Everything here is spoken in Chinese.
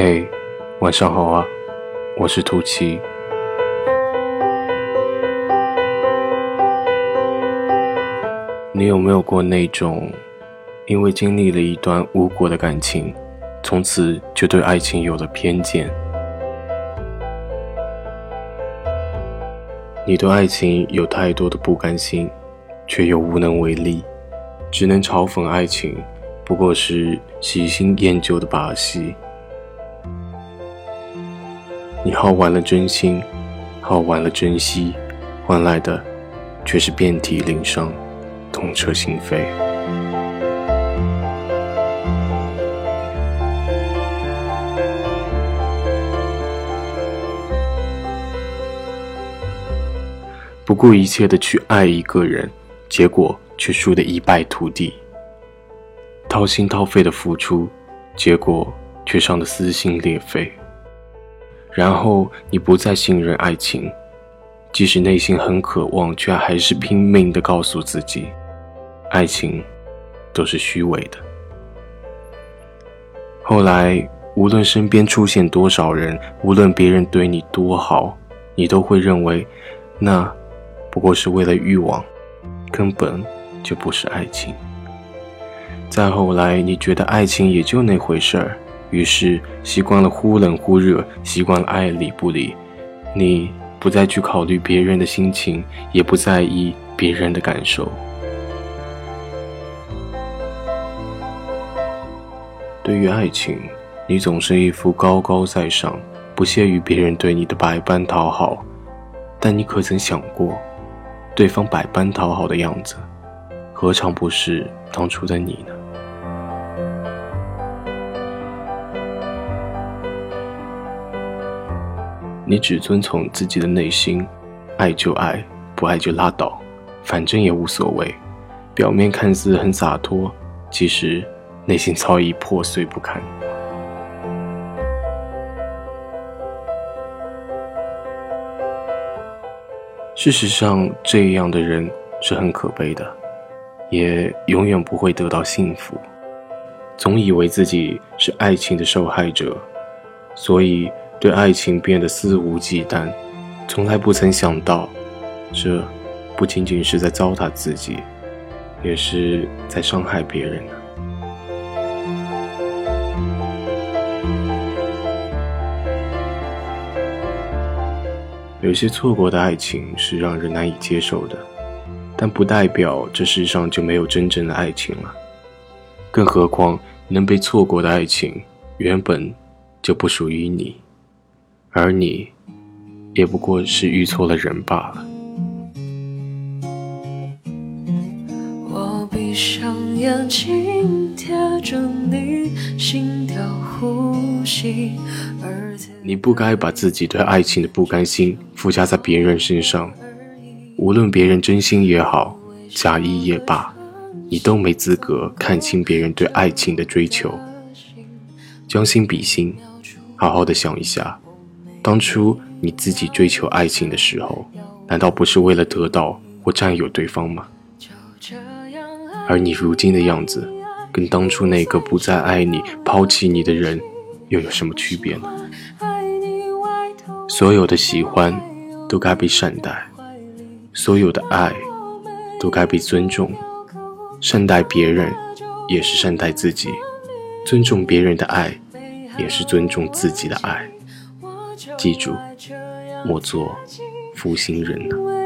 嘿，晚上好啊，我是图奇。你有没有过那种，因为经历了一段无果的感情，从此就对爱情有了偏见？你对爱情有太多的不甘心，却又无能为力，只能嘲讽爱情不过是喜新厌旧的把戏。你耗完了真心，耗完了珍惜，换来的却是遍体鳞伤，痛彻心扉。不顾一切的去爱一个人，结果却输得一败涂地；掏心掏肺的付出，结果却伤得撕心裂肺。然后你不再信任爱情，即使内心很渴望，却还是拼命的告诉自己，爱情都是虚伪的。后来，无论身边出现多少人，无论别人对你多好，你都会认为，那不过是为了欲望，根本就不是爱情。再后来，你觉得爱情也就那回事儿。于是习惯了忽冷忽热，习惯了爱理不理，你不再去考虑别人的心情，也不在意别人的感受。对于爱情，你总是一副高高在上，不屑于别人对你的百般讨好。但你可曾想过，对方百般讨好的样子，何尝不是当初的你呢？你只遵从自己的内心，爱就爱，不爱就拉倒，反正也无所谓。表面看似很洒脱，其实内心早已破碎不堪。事实上，这样的人是很可悲的，也永远不会得到幸福。总以为自己是爱情的受害者，所以。对爱情变得肆无忌惮，从来不曾想到，这不仅仅是在糟蹋自己，也是在伤害别人呢。有些错过的爱情是让人难以接受的，但不代表这世上就没有真正的爱情了。更何况，能被错过的爱情，原本就不属于你。而你，也不过是遇错了人罢了。你不该把自己对爱情的不甘心附加在别人身上，无论别人真心也好，假意也罢，你都没资格看清别人对爱情的追求。将心比心，好好的想一下。当初你自己追求爱情的时候，难道不是为了得到或占有对方吗？而你如今的样子，跟当初那个不再爱你、抛弃你的人，又有什么区别呢？所有的喜欢都该被善待，所有的爱都该被尊重。善待别人，也是善待自己；尊重别人的爱，也是尊重自己的爱。记住，莫做负心人呐。